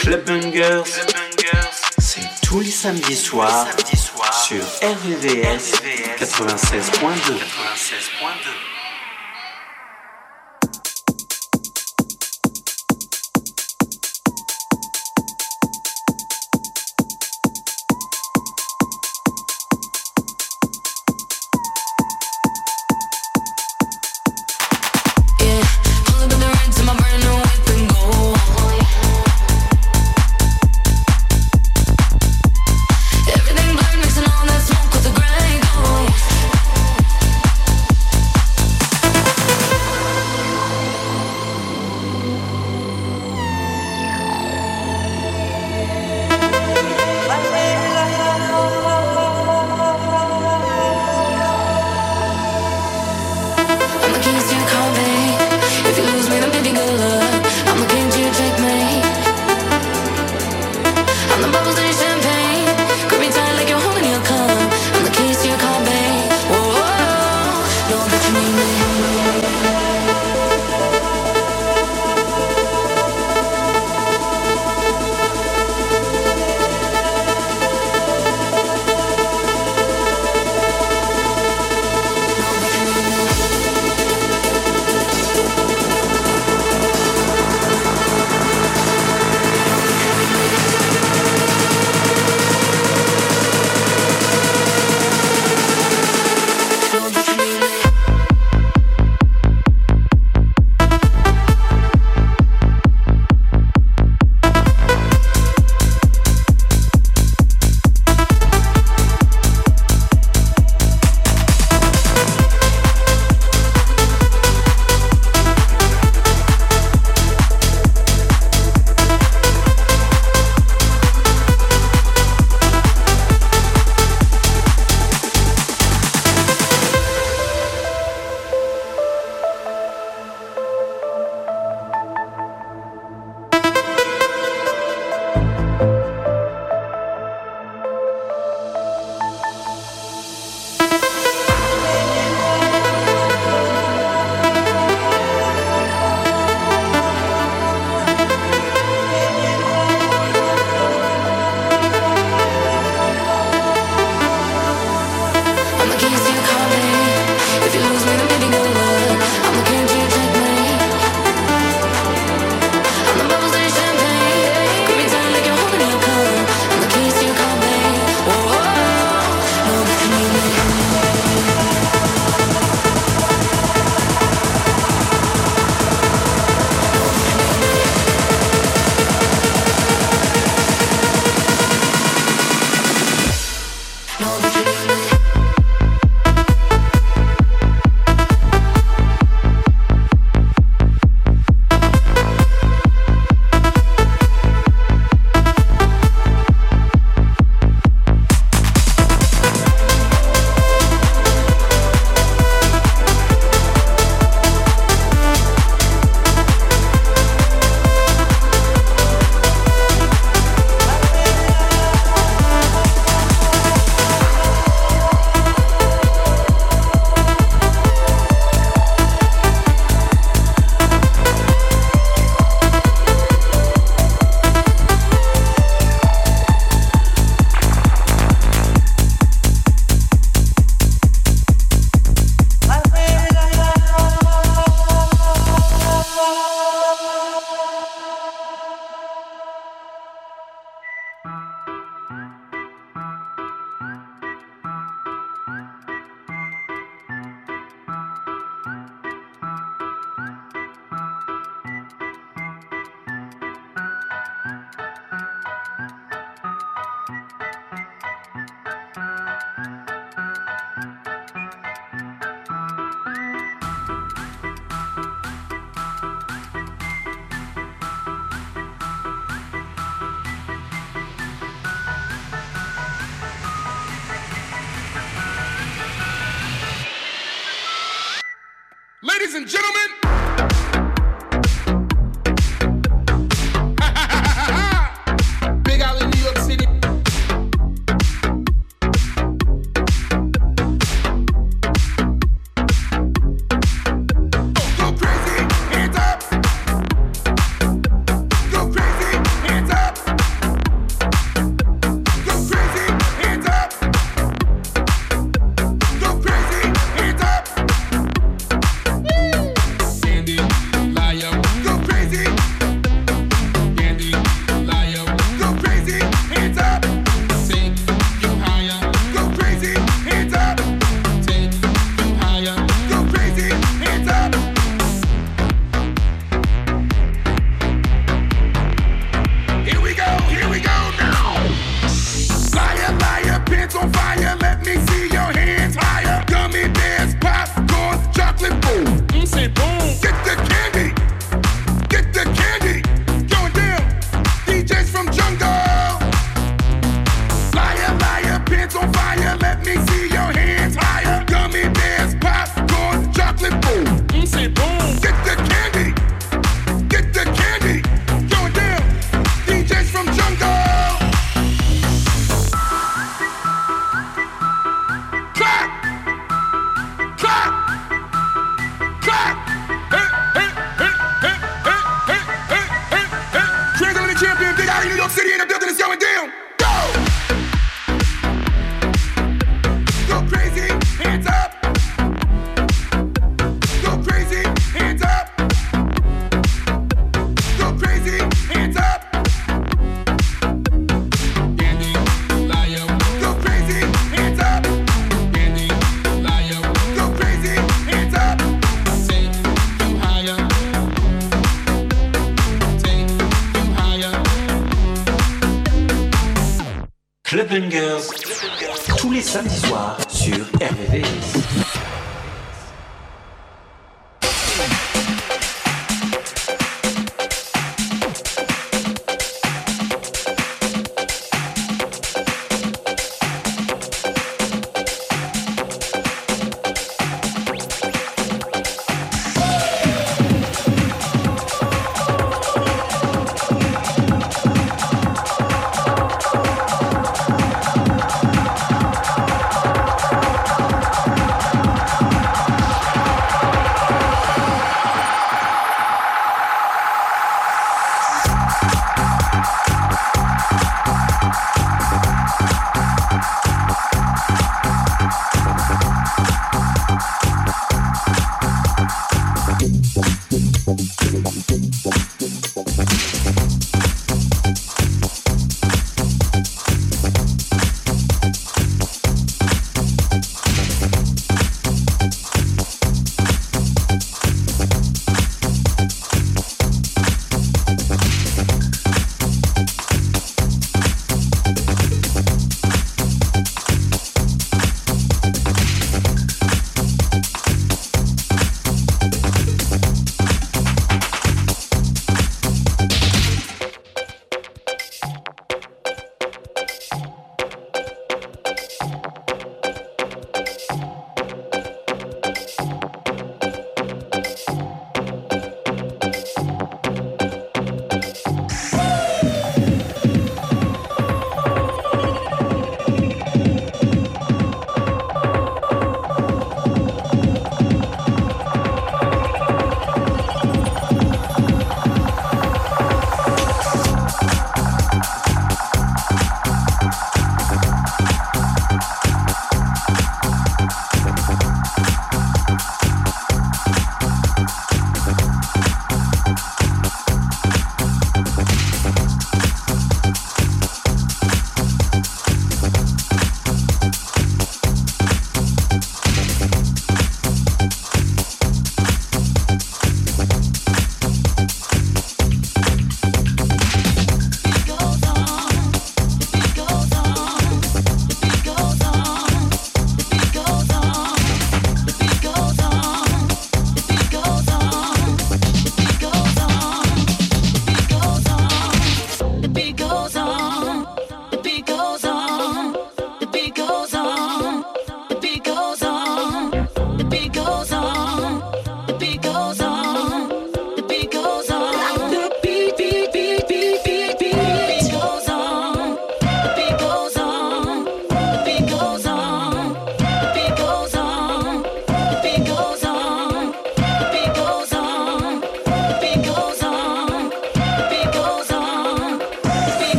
Club Bungers, c'est tous les samedis soirs sur RVVS 96.2.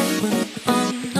open on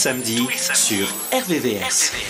tous les samedis sur RVVS. Le